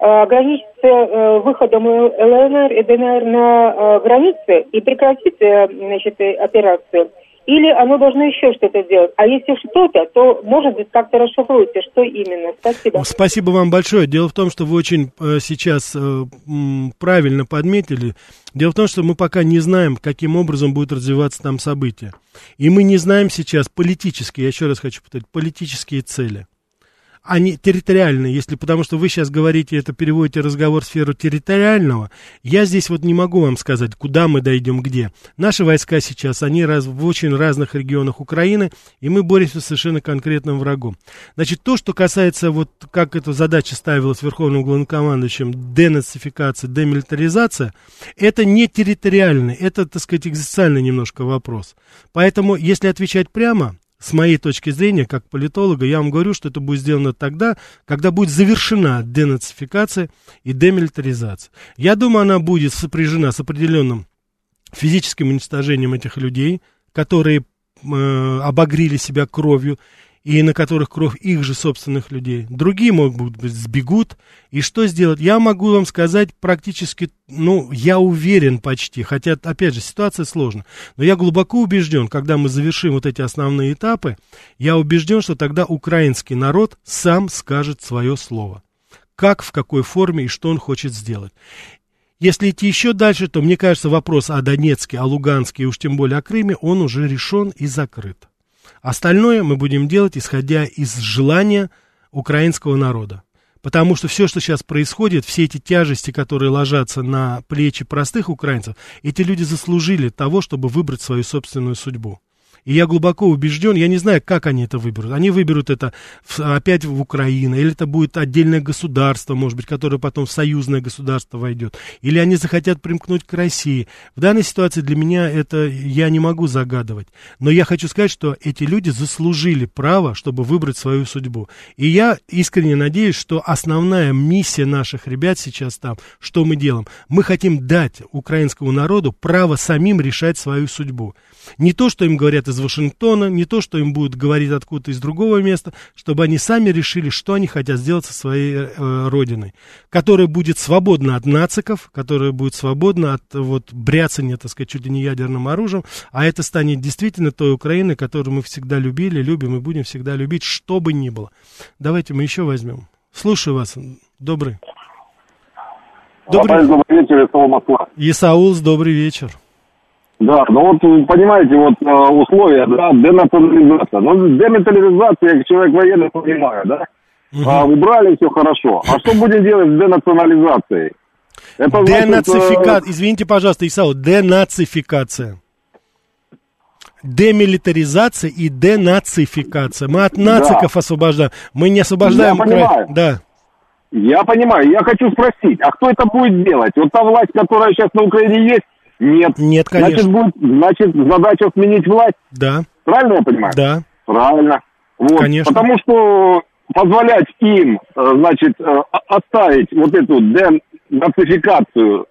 ограничиться э, выходом ЛНР и ДНР на э, границы и прекратить э, значит, операцию? Или оно должно еще что-то делать? А если что-то, то, может быть, как-то расшифруйте, что именно. Спасибо. Спасибо вам большое. Дело в том, что вы очень э, сейчас э, правильно подметили. Дело в том, что мы пока не знаем, каким образом будут развиваться там события. И мы не знаем сейчас политические, я еще раз хочу повторить, политические цели не территориальные, если, потому что вы сейчас говорите, это переводите разговор в сферу территориального, я здесь вот не могу вам сказать, куда мы дойдем, где. Наши войска сейчас, они раз, в очень разных регионах Украины, и мы боремся с совершенно конкретным врагом. Значит, то, что касается, вот как эта задача ставилась Верховным главнокомандующим, денацификация, демилитаризация, это не территориальный, это, так сказать, экзистенциальный немножко вопрос. Поэтому, если отвечать прямо, с моей точки зрения, как политолога, я вам говорю, что это будет сделано тогда, когда будет завершена денацификация и демилитаризация. Я думаю, она будет сопряжена с определенным физическим уничтожением этих людей, которые э, обогрели себя кровью и на которых кровь их же собственных людей. Другие, могут быть, сбегут. И что сделать? Я могу вам сказать практически, ну, я уверен почти, хотя, опять же, ситуация сложная, но я глубоко убежден, когда мы завершим вот эти основные этапы, я убежден, что тогда украинский народ сам скажет свое слово. Как, в какой форме и что он хочет сделать. Если идти еще дальше, то, мне кажется, вопрос о Донецке, о Луганске и уж тем более о Крыме, он уже решен и закрыт. Остальное мы будем делать, исходя из желания украинского народа. Потому что все, что сейчас происходит, все эти тяжести, которые ложатся на плечи простых украинцев, эти люди заслужили того, чтобы выбрать свою собственную судьбу. И я глубоко убежден, я не знаю, как они это выберут. Они выберут это в, опять в Украину, или это будет отдельное государство, может быть, которое потом в союзное государство войдет. Или они захотят примкнуть к России. В данной ситуации для меня это я не могу загадывать. Но я хочу сказать, что эти люди заслужили право, чтобы выбрать свою судьбу. И я искренне надеюсь, что основная миссия наших ребят сейчас там, что мы делаем, мы хотим дать украинскому народу право самим решать свою судьбу. Не то, что им говорят Вашингтона, не то, что им будут говорить откуда-то из другого места, чтобы они сами решили, что они хотят сделать со своей э, родиной, которая будет свободна от нациков, которая будет свободна от вот бряцания, так сказать, чуть ли не ядерным оружием, а это станет действительно той Украиной, которую мы всегда любили, любим и будем всегда любить, что бы ни было. Давайте мы еще возьмем. Слушаю вас. Добрый. Добрый, добрый вечер, Исаул Москва. Исаул, добрый вечер. Да, ну вот понимаете, вот э, условия, да, денационализация. Ну, демилитаризация, я как человек военный понимаю, да. Угу. А, убрали все хорошо. А что будем делать с денационализацией? Это Денацификация, значит, э... извините, пожалуйста, Исау, денацификация. Демилитаризация и денацификация. Мы от нациков да. освобождаем. Мы не освобождаем Я понимаю. Да. Я понимаю. Я хочу спросить, а кто это будет делать? Вот та власть, которая сейчас на Украине есть, нет. Нет, конечно. Значит, будет, значит, задача сменить власть. Да. Правильно я понимаю? Да. Правильно. Вот. Конечно. Потому что позволять им, э, значит, э, оставить вот эту денацификацию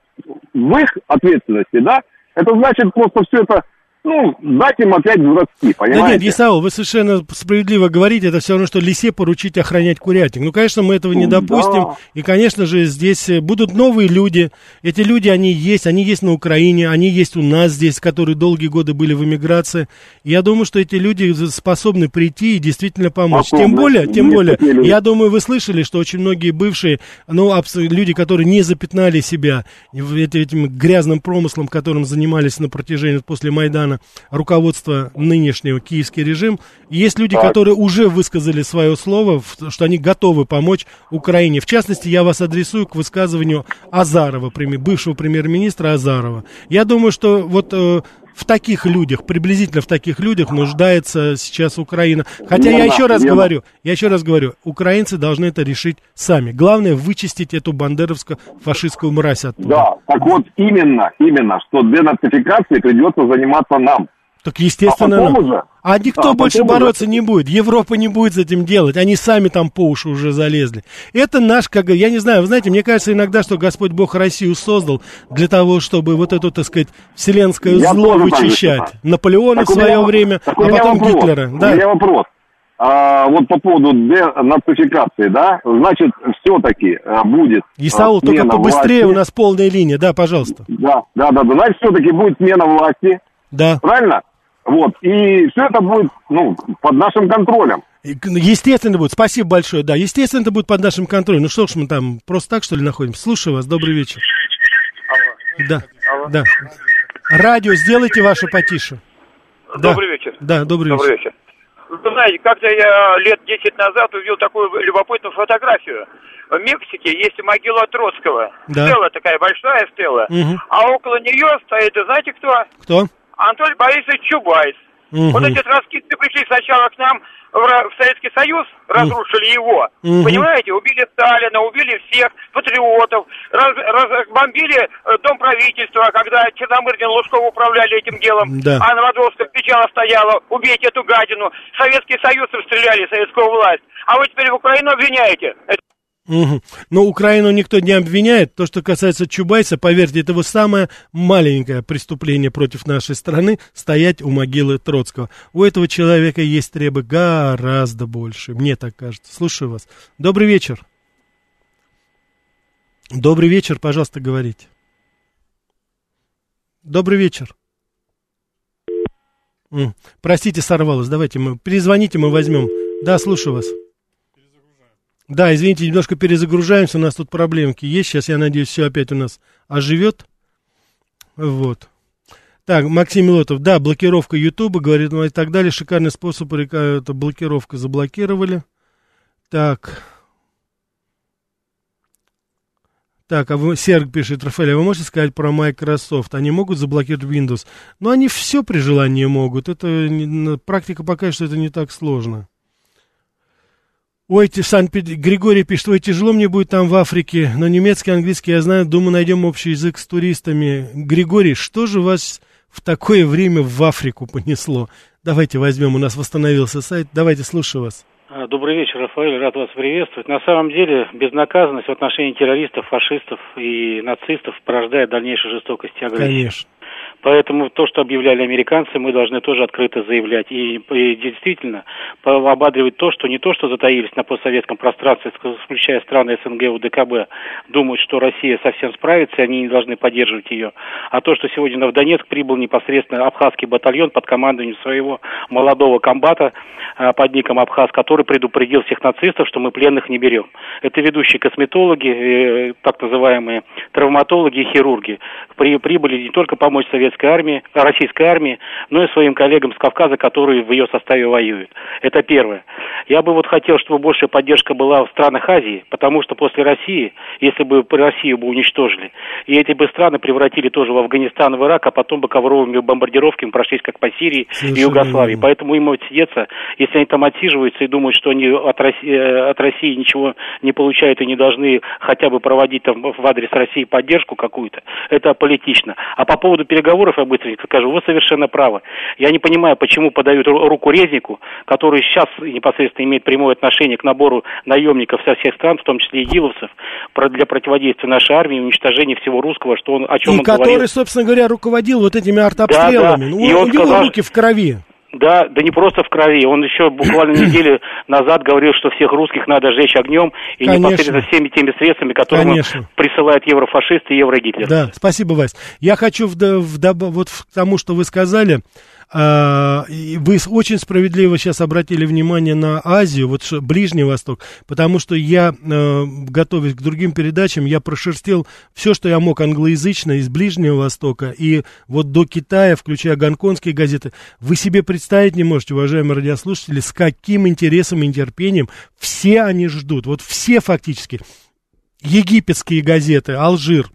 в их ответственности, да, это значит просто все это ну, дать им опять взрасти, понимаете? Да нет, Исаул, вы совершенно справедливо говорите, это все равно, что лисе поручить охранять курятник. Ну, конечно, мы этого не допустим, да. и, конечно же, здесь э, будут новые люди, эти люди, они есть, они есть на Украине, они есть у нас здесь, которые долгие годы были в эмиграции, я думаю, что эти люди способны прийти и действительно помочь. Способны. Тем более, тем более, я думаю, вы слышали, что очень многие бывшие, ну, люди, которые не запятнали себя этим грязным промыслом, которым занимались на протяжении после Майдана, Майдана, руководство нынешнего киевский режим. Есть люди, так. которые уже высказали свое слово, что они готовы помочь Украине. В частности, я вас адресую к высказыванию Азарова, бывшего премьер-министра Азарова. Я думаю, что вот э, в таких людях, приблизительно в таких людях нуждается сейчас Украина. Хотя я еще раз говорю, я еще раз говорю, украинцы должны это решить сами. Главное вычистить эту бандеровско-фашистскую мразь оттуда. Да, так вот именно, именно, что денацификацией придется заниматься нам. Так естественно. А, потом уже, а никто а больше бороться не будет. Европа не будет с этим делать. Они сами там по уши уже залезли. Это наш, как я не знаю, вы знаете, мне кажется иногда, что Господь Бог Россию создал для того, чтобы вот это, так сказать, вселенское я зло вычищать. Наполеона так в свое меня, время, а потом вопрос, Гитлера. Да. У меня вопрос. А, вот по поводу денацификации, да, значит, все-таки а, будет Исаул, только побыстрее власти. у нас полная линия, да, пожалуйста. Да, да, да, да. значит, все-таки будет смена власти. Да. Правильно? Вот, и все это будет, ну, под нашим контролем. Естественно будет. Спасибо большое. Да, естественно, это будет под нашим контролем. Ну что ж мы там просто так, что ли, находимся? Слушаю вас. Добрый вечер. Алло. Да, Алло. да. Радио сделайте ваше потише. Добрый да. вечер. Да, добрый, добрый вечер. вечер. Вы знаете, как-то я лет 10 назад увидел такую любопытную фотографию. В Мексике есть могила Троцкого. Да. Стела такая большая стела. Угу. А около нее стоит, знаете кто? Кто? Анатолий Борисович Чубайс. Угу. Вот эти раскидки пришли сначала к нам в, в Советский Союз, разрушили его. Угу. Понимаете, убили Сталина, убили всех патриотов, раз, раз, бомбили э, дом правительства, когда Черномырдин Лужков управляли этим делом, да. а Новодворская кричала, стояла, убейте эту гадину. Советский Союз расстреляли, советскую власть. А вы теперь в Украину обвиняете. Угу. Но Украину никто не обвиняет. То, что касается Чубайса, поверьте, это его самое маленькое преступление против нашей страны стоять у могилы Троцкого. У этого человека есть требы гораздо больше. Мне так кажется. Слушаю вас. Добрый вечер. Добрый вечер, пожалуйста, говорите. Добрый вечер. Простите, сорвалось. Давайте мы перезвоните, мы возьмем. Да, слушаю вас. Да, извините, немножко перезагружаемся, у нас тут проблемки есть. Сейчас, я надеюсь, все опять у нас оживет. Вот. Так, Максим Милотов, да, блокировка Ютуба, говорит, ну и так далее. Шикарный способ, это блокировка, заблокировали. Так. Так, а вы, Серг пишет, Рафаэль, а вы можете сказать про Microsoft? Они могут заблокировать Windows? Но они все при желании могут. Это практика покажет, что это не так сложно. Ой, Санкт Григорий пишет, ой, тяжело мне будет там в Африке, но немецкий, английский я знаю, думаю, найдем общий язык с туристами. Григорий, что же вас в такое время в Африку понесло? Давайте возьмем, у нас восстановился сайт, давайте, слушаю вас. А, добрый вечер, Рафаэль, рад вас приветствовать. На самом деле, безнаказанность в отношении террористов, фашистов и нацистов порождает дальнейшую жестокость и агрессию. Конечно. Поэтому то, что объявляли американцы, мы должны тоже открыто заявлять. И, и действительно ободривать то, что не то, что затаились на постсоветском пространстве, включая страны СНГ, УДКБ, думают, что Россия совсем справится, и они не должны поддерживать ее. А то, что сегодня в Донецк прибыл непосредственно абхазский батальон под командованием своего молодого комбата а, под ником Абхаз, который предупредил всех нацистов, что мы пленных не берем. Это ведущие косметологи, э, так называемые травматологи и хирурги. При, прибыли не только помочь советским советской армии, российской армии, но и своим коллегам с Кавказа, которые в ее составе воюют. Это первое. Я бы вот хотел, чтобы большая поддержка была в странах Азии, потому что после России, если бы Россию бы уничтожили, и эти бы страны превратили тоже в Афганистан, в Ирак, а потом бы ковровыми бомбардировками прошлись как по Сирии Совершенно и Югославии. Поэтому им отсидеться, если они там отсиживаются и думают, что они от России, э, от России ничего не получают и не должны хотя бы проводить там в адрес России поддержку какую-то, это политично. А по поводу переговоров переговоров, я быстренько скажу, вы совершенно правы. Я не понимаю, почему подают руку резнику, который сейчас непосредственно имеет прямое отношение к набору наемников со всех стран, в том числе и гиловцев, для противодействия нашей армии, уничтожения всего русского, что он, о чем и он который, говорил. собственно говоря, руководил вот этими артобстрелами. Да, да. Ну, и он у него сказал, руки в крови. Да, да не просто в крови. Он еще буквально неделю назад говорил, что всех русских надо сжечь огнем и Конечно. непосредственно всеми теми средствами, которые Конечно. присылают еврофашисты и еврогитлер. Да, спасибо, Вась. Я хочу в, в, в, вот к тому, что вы сказали, вы очень справедливо сейчас обратили внимание на Азию, вот Ближний Восток, потому что я, э, готовясь к другим передачам, я прошерстил все, что я мог англоязычно из Ближнего Востока и вот до Китая, включая гонконгские газеты. Вы себе представить не можете, уважаемые радиослушатели, с каким интересом и нетерпением все они ждут, вот все фактически. Египетские газеты, Алжир,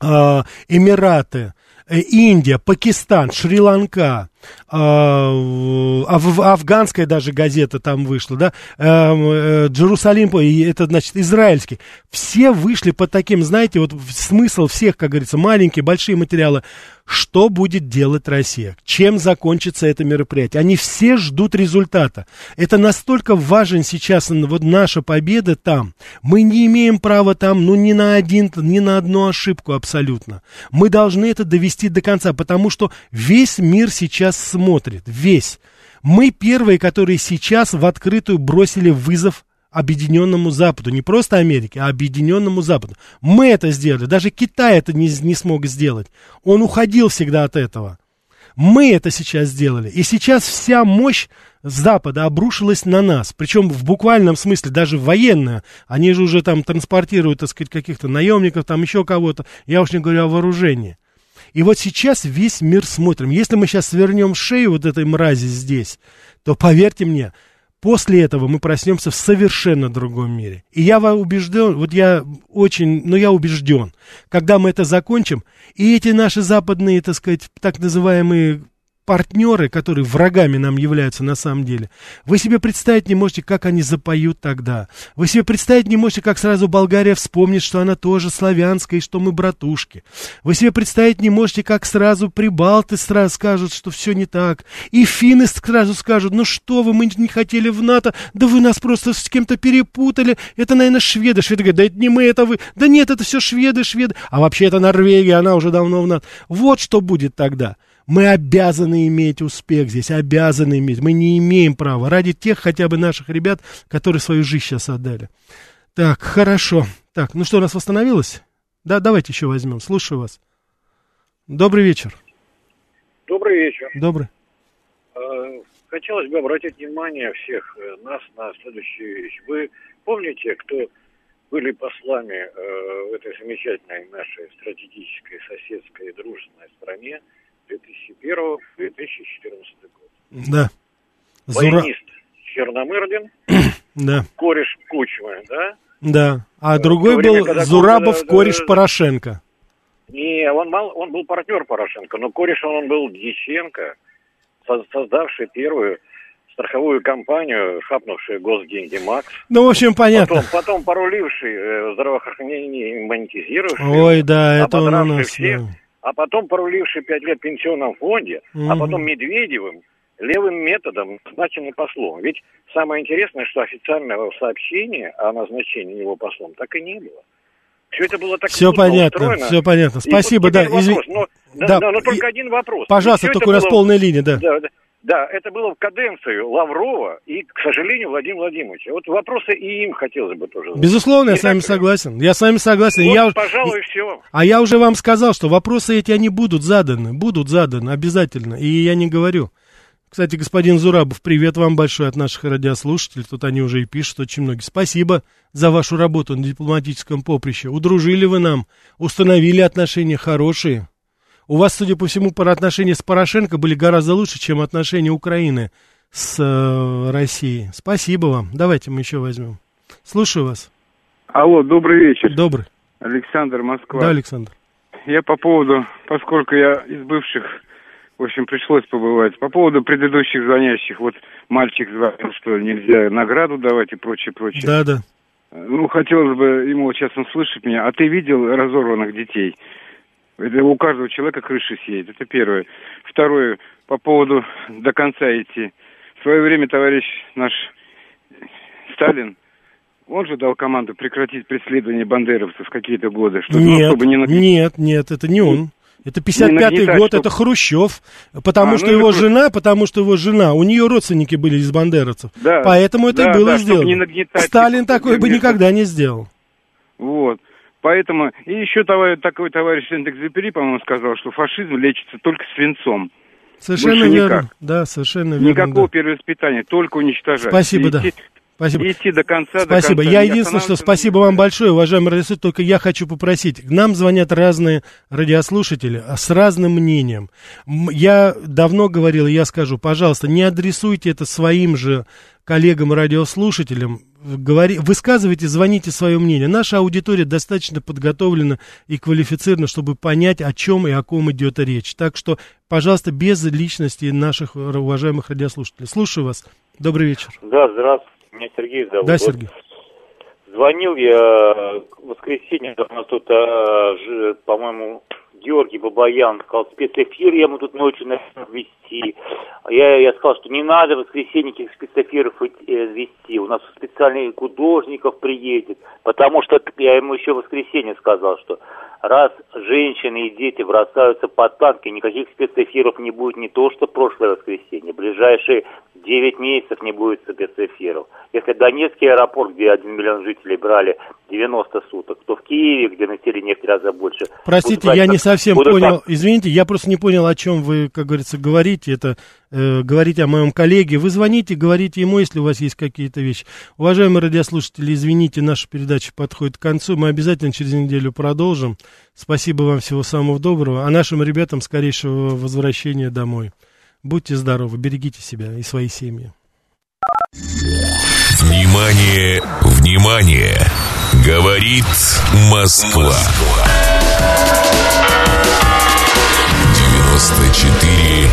э, Эмираты, Индия, Пакистан, Шри-Ланка, аф, афганская даже газета там вышла, да, э, Джерусалим, это значит израильский, все вышли под таким, знаете, вот смысл всех, как говорится, маленькие, большие материалы, что будет делать Россия, чем закончится это мероприятие. Они все ждут результата. Это настолько важен сейчас вот наша победа там. Мы не имеем права там, ну, ни на один, ни на одну ошибку абсолютно. Мы должны это довести до конца, потому что весь мир сейчас смотрит, весь. Мы первые, которые сейчас в открытую бросили вызов Объединенному Западу, не просто Америке, а Объединенному Западу. Мы это сделали, даже Китай это не, не смог сделать. Он уходил всегда от этого. Мы это сейчас сделали. И сейчас вся мощь Запада обрушилась на нас. Причем в буквальном смысле, даже военная. Они же уже там транспортируют, так сказать, каких-то наемников, там еще кого-то. Я уж не говорю о вооружении. И вот сейчас весь мир смотрим. Если мы сейчас свернем шею вот этой мрази здесь, то поверьте мне, После этого мы проснемся в совершенно другом мире. И я убежден, вот я очень, ну я убежден, когда мы это закончим, и эти наши западные, так сказать, так называемые партнеры, которые врагами нам являются на самом деле, вы себе представить не можете, как они запоют тогда. Вы себе представить не можете, как сразу Болгария вспомнит, что она тоже славянская и что мы братушки. Вы себе представить не можете, как сразу прибалты сразу скажут, что все не так. И финны сразу скажут, ну что вы, мы не хотели в НАТО, да вы нас просто с кем-то перепутали. Это, наверное, шведы. Шведы говорят, да это не мы, это вы. Да нет, это все шведы, шведы. А вообще это Норвегия, она уже давно в НАТО. Вот что будет тогда. Мы обязаны иметь успех здесь, обязаны иметь. Мы не имеем права ради тех хотя бы наших ребят, которые свою жизнь сейчас отдали. Так, хорошо. Так, ну что, у нас восстановилось? Да, давайте еще возьмем. Слушаю вас. Добрый вечер. Добрый вечер. Добрый. Э, хотелось бы обратить внимание всех э, нас на следующую вещь. Вы помните, кто были послами э, в этой замечательной нашей стратегической, соседской, дружественной стране – 2001-2014 год. Да. Баянист Черномырдин Да. кореш Кучмы, да? Да. А другой время, был когда Зурабов, Кучма, да, кореш. Порошенко. Не, он, мал, он был партнер Порошенко, но корешем он был Дьяченко, со- создавший первую страховую компанию, хапнувшую госденьги МАКС. Ну, в общем, понятно. Потом, потом поруливший э, здравоохранение, не монетизировавший. Ой, да, это он у нас. всех, да. А потом проруливший пять лет в пенсионном фонде, а Мгм. потом Медведевым левым методом назначенный послом. Ведь самое интересное, что официального сообщения о назначении его послом так и не было. Все это было так Все понятно, устроено. все понятно. И Спасибо, вот да. вопрос, но, да, Да, но и- только один вопрос. Пожалуйста, только у нас было- полная линия, да. Да, да. Да, это было в каденцию Лаврова и, к сожалению, Владимира Владимировича. Вот вопросы и им хотелось бы тоже. задать. Безусловно, я Не с вами так согласен. Я с вами согласен. Вот, я, пожалуй, все. а я уже вам сказал, что вопросы эти, они будут заданы. Будут заданы обязательно. И я не говорю. Кстати, господин Зурабов, привет вам большой от наших радиослушателей. Тут они уже и пишут очень многие. Спасибо за вашу работу на дипломатическом поприще. Удружили вы нам, установили отношения хорошие. У вас, судя по всему, отношения с Порошенко были гораздо лучше, чем отношения Украины с э, Россией. Спасибо вам. Давайте мы еще возьмем. Слушаю вас. Алло, добрый вечер. Добрый. Александр, Москва. Да, Александр. Я по поводу, поскольку я из бывших, в общем, пришлось побывать, по поводу предыдущих звонящих, вот мальчик звонил, что нельзя награду давать и прочее, прочее. Да, да. Ну, хотелось бы ему сейчас услышать меня. А ты видел разорванных детей? Это у каждого человека крыша съедет. Это первое. Второе, по поводу до конца идти. В свое время товарищ наш Сталин, он же дал команду прекратить преследование бандеровцев в какие-то годы. Чтобы, ну, Нет, чтобы не нет, нет, это не он. Это Не 55-й нагнетать, год, чтоб- это Хрущев, потому А, что ну, его это- жена, потому что его жена, у нее родственники были из бандеровцев. Да, Поэтому это да, и было да, сделано. Сталин такой бы никогда не сделал. Вот. Поэтому, и еще товарищ, такой товарищ Сент-Экзюпери, по-моему, сказал, что фашизм лечится только свинцом. Совершенно Больше верно. никак. Да, совершенно верно. Никакого да. перевоспитания, только уничтожать. Спасибо, И да. идти- Спасибо. идти до конца, до Спасибо. конца, Я единственное, что спасибо вам большое, уважаемый радиослушатель, только я хочу попросить. К нам звонят разные радиослушатели а с разным мнением. Я давно говорил, я скажу, пожалуйста, не адресуйте это своим же коллегам-радиослушателям. Говори, высказывайте, звоните свое мнение. Наша аудитория достаточно подготовлена и квалифицирована, чтобы понять, о чем и о ком идет речь. Так что, пожалуйста, без личности наших уважаемых радиослушателей. Слушаю вас. Добрый вечер. Да, здравствуйте. Меня Сергей зовут. Да, Сергей. Звонил я в воскресенье, у нас тут, а, по-моему, Георгий Бабаян сказал, спецэфир я ему тут ночью начал вести. А Я, я сказал, что не надо в воскресенье никаких спецэфиров э, вести. У нас специальный художников приедет. Потому что я ему еще в воскресенье сказал, что раз женщины и дети бросаются под танки, никаких спецэфиров не будет не то, что прошлое воскресенье. Ближайшие 9 месяцев не будет спецэфиров. Если Донецкий аэропорт, где 1 миллион жителей брали 90 суток, то в Киеве, где население в три раза больше. Простите, будут я не совсем будут понял. Извините, я просто не понял, о чем вы, как говорится, говорите. Это Э, говорите о моем коллеге. Вы звоните, говорите ему, если у вас есть какие-то вещи. Уважаемые радиослушатели, извините, наша передача подходит к концу. Мы обязательно через неделю продолжим. Спасибо вам всего самого доброго. А нашим ребятам скорейшего возвращения домой. Будьте здоровы, берегите себя и свои семьи. Внимание, внимание! Говорит Москва. 94